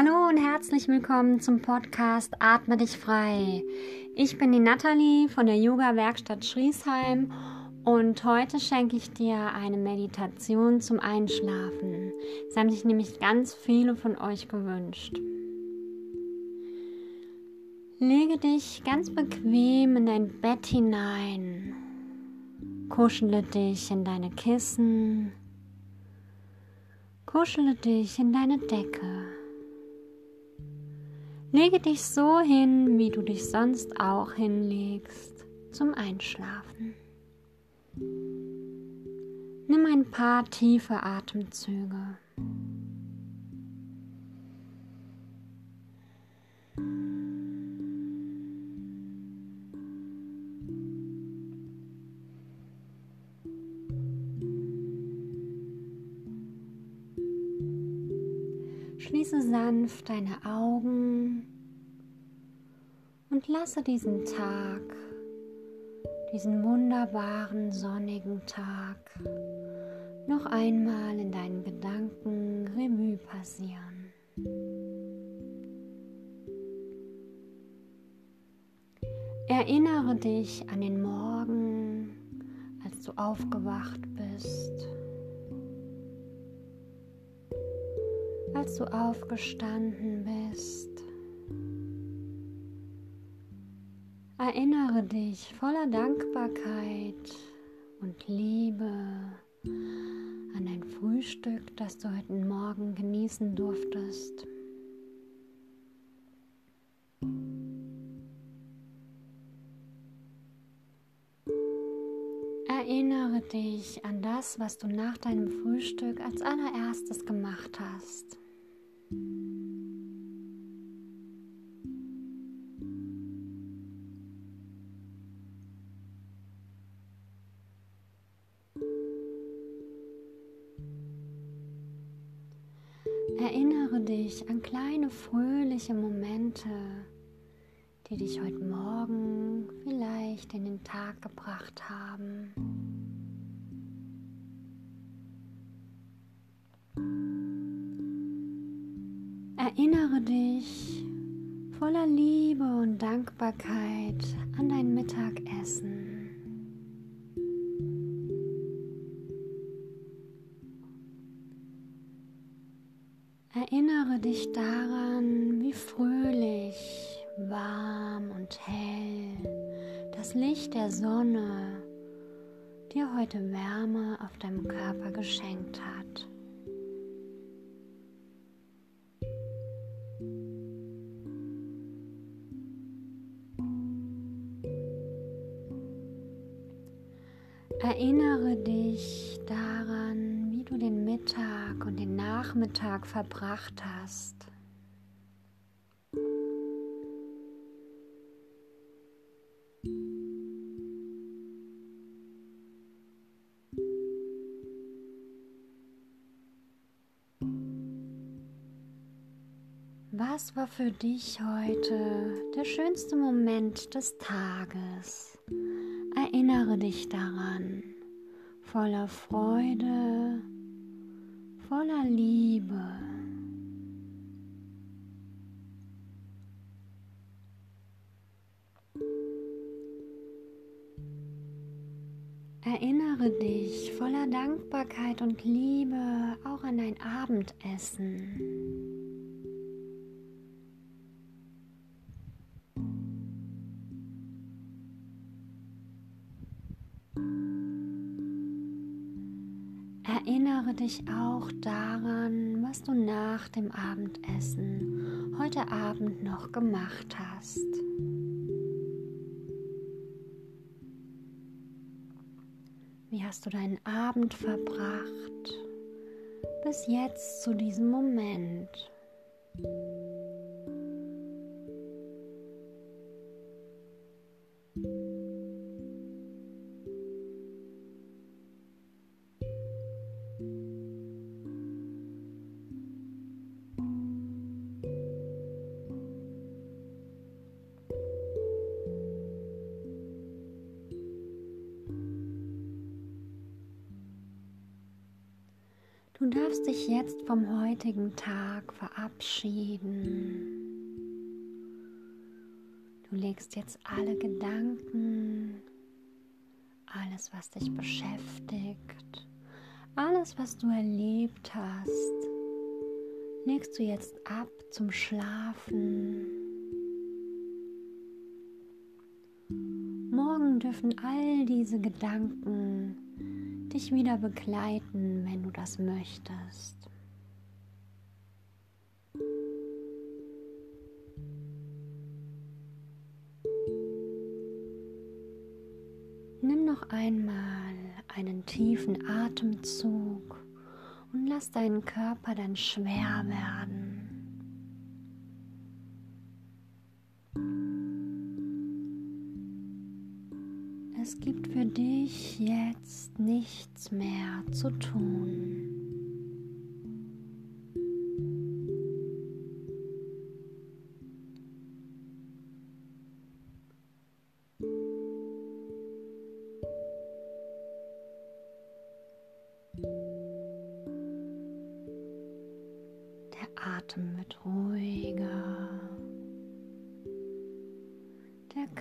Hallo und herzlich willkommen zum Podcast Atme dich frei. Ich bin die Nathalie von der Yoga-Werkstatt Schriesheim und heute schenke ich dir eine Meditation zum Einschlafen. Das haben sich nämlich ganz viele von euch gewünscht. Lege dich ganz bequem in dein Bett hinein. Kuschele dich in deine Kissen. Kuschele dich in deine Decke. Lege dich so hin, wie du dich sonst auch hinlegst, zum Einschlafen. Nimm ein paar tiefe Atemzüge. Schließe sanft deine Augen und lasse diesen Tag, diesen wunderbaren sonnigen Tag noch einmal in deinen Gedanken Revue passieren. Erinnere dich an den Morgen, als du aufgewacht bist. Als du aufgestanden bist. Erinnere dich voller Dankbarkeit und Liebe an dein Frühstück, das du heute Morgen genießen durftest. Erinnere dich an das, was du nach deinem Frühstück als allererstes gemacht hast. Erinnere dich an kleine fröhliche Momente, die dich heute Morgen vielleicht in den Tag gebracht haben. Erinnere dich voller Liebe und Dankbarkeit an dein Mittagessen. Dich daran, wie fröhlich, warm und hell das Licht der Sonne dir heute Wärme auf deinem Körper geschenkt hat. Du den Mittag und den Nachmittag verbracht hast. Was war für dich heute der schönste Moment des Tages? Erinnere dich daran, voller Freude, voller Liebe. Erinnere dich voller Dankbarkeit und Liebe auch an dein Abendessen. Erinnere dich auch daran, was du nach dem Abendessen heute Abend noch gemacht hast. Wie hast du deinen Abend verbracht bis jetzt zu diesem Moment? Du darfst dich jetzt vom heutigen Tag verabschieden. Du legst jetzt alle Gedanken, alles, was dich beschäftigt, alles, was du erlebt hast, legst du jetzt ab zum Schlafen. Morgen dürfen all diese Gedanken dich wieder begleiten, wenn du das möchtest. Nimm noch einmal einen tiefen Atemzug und lass deinen Körper dann schwer werden. Es gibt für dich jetzt nichts mehr zu tun. Der Atem wird ruhiger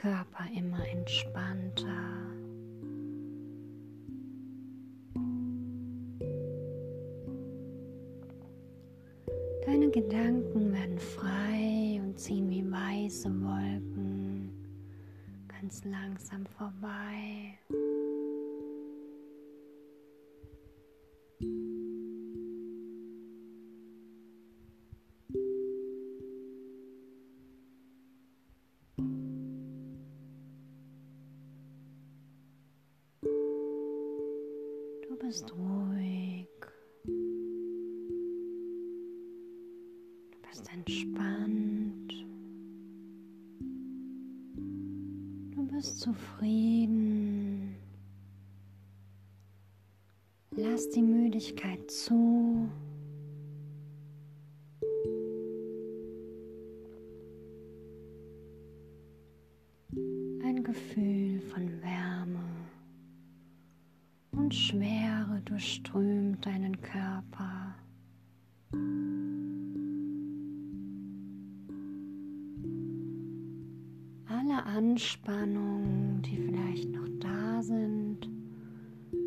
Körper immer entspannter. Deine Gedanken werden frei und ziehen wie weiße Wolken ganz langsam vorbei. Bist ruhig. Du bist entspannt. Du bist zufrieden. Lass die Müdigkeit zu. Und Schwere durchströmt deinen Körper. Alle Anspannungen, die vielleicht noch da sind,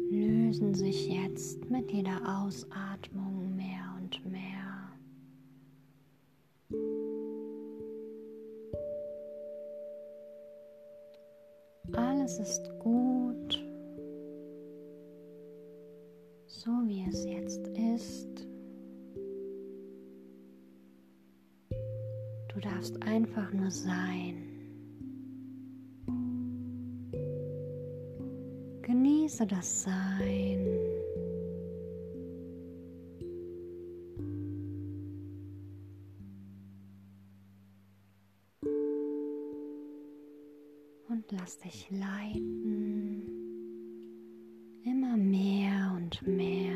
lösen sich jetzt mit jeder Ausatmung mehr und mehr. Alles ist gut. Sein. Genieße das Sein. Und lass dich leiten. Immer mehr und mehr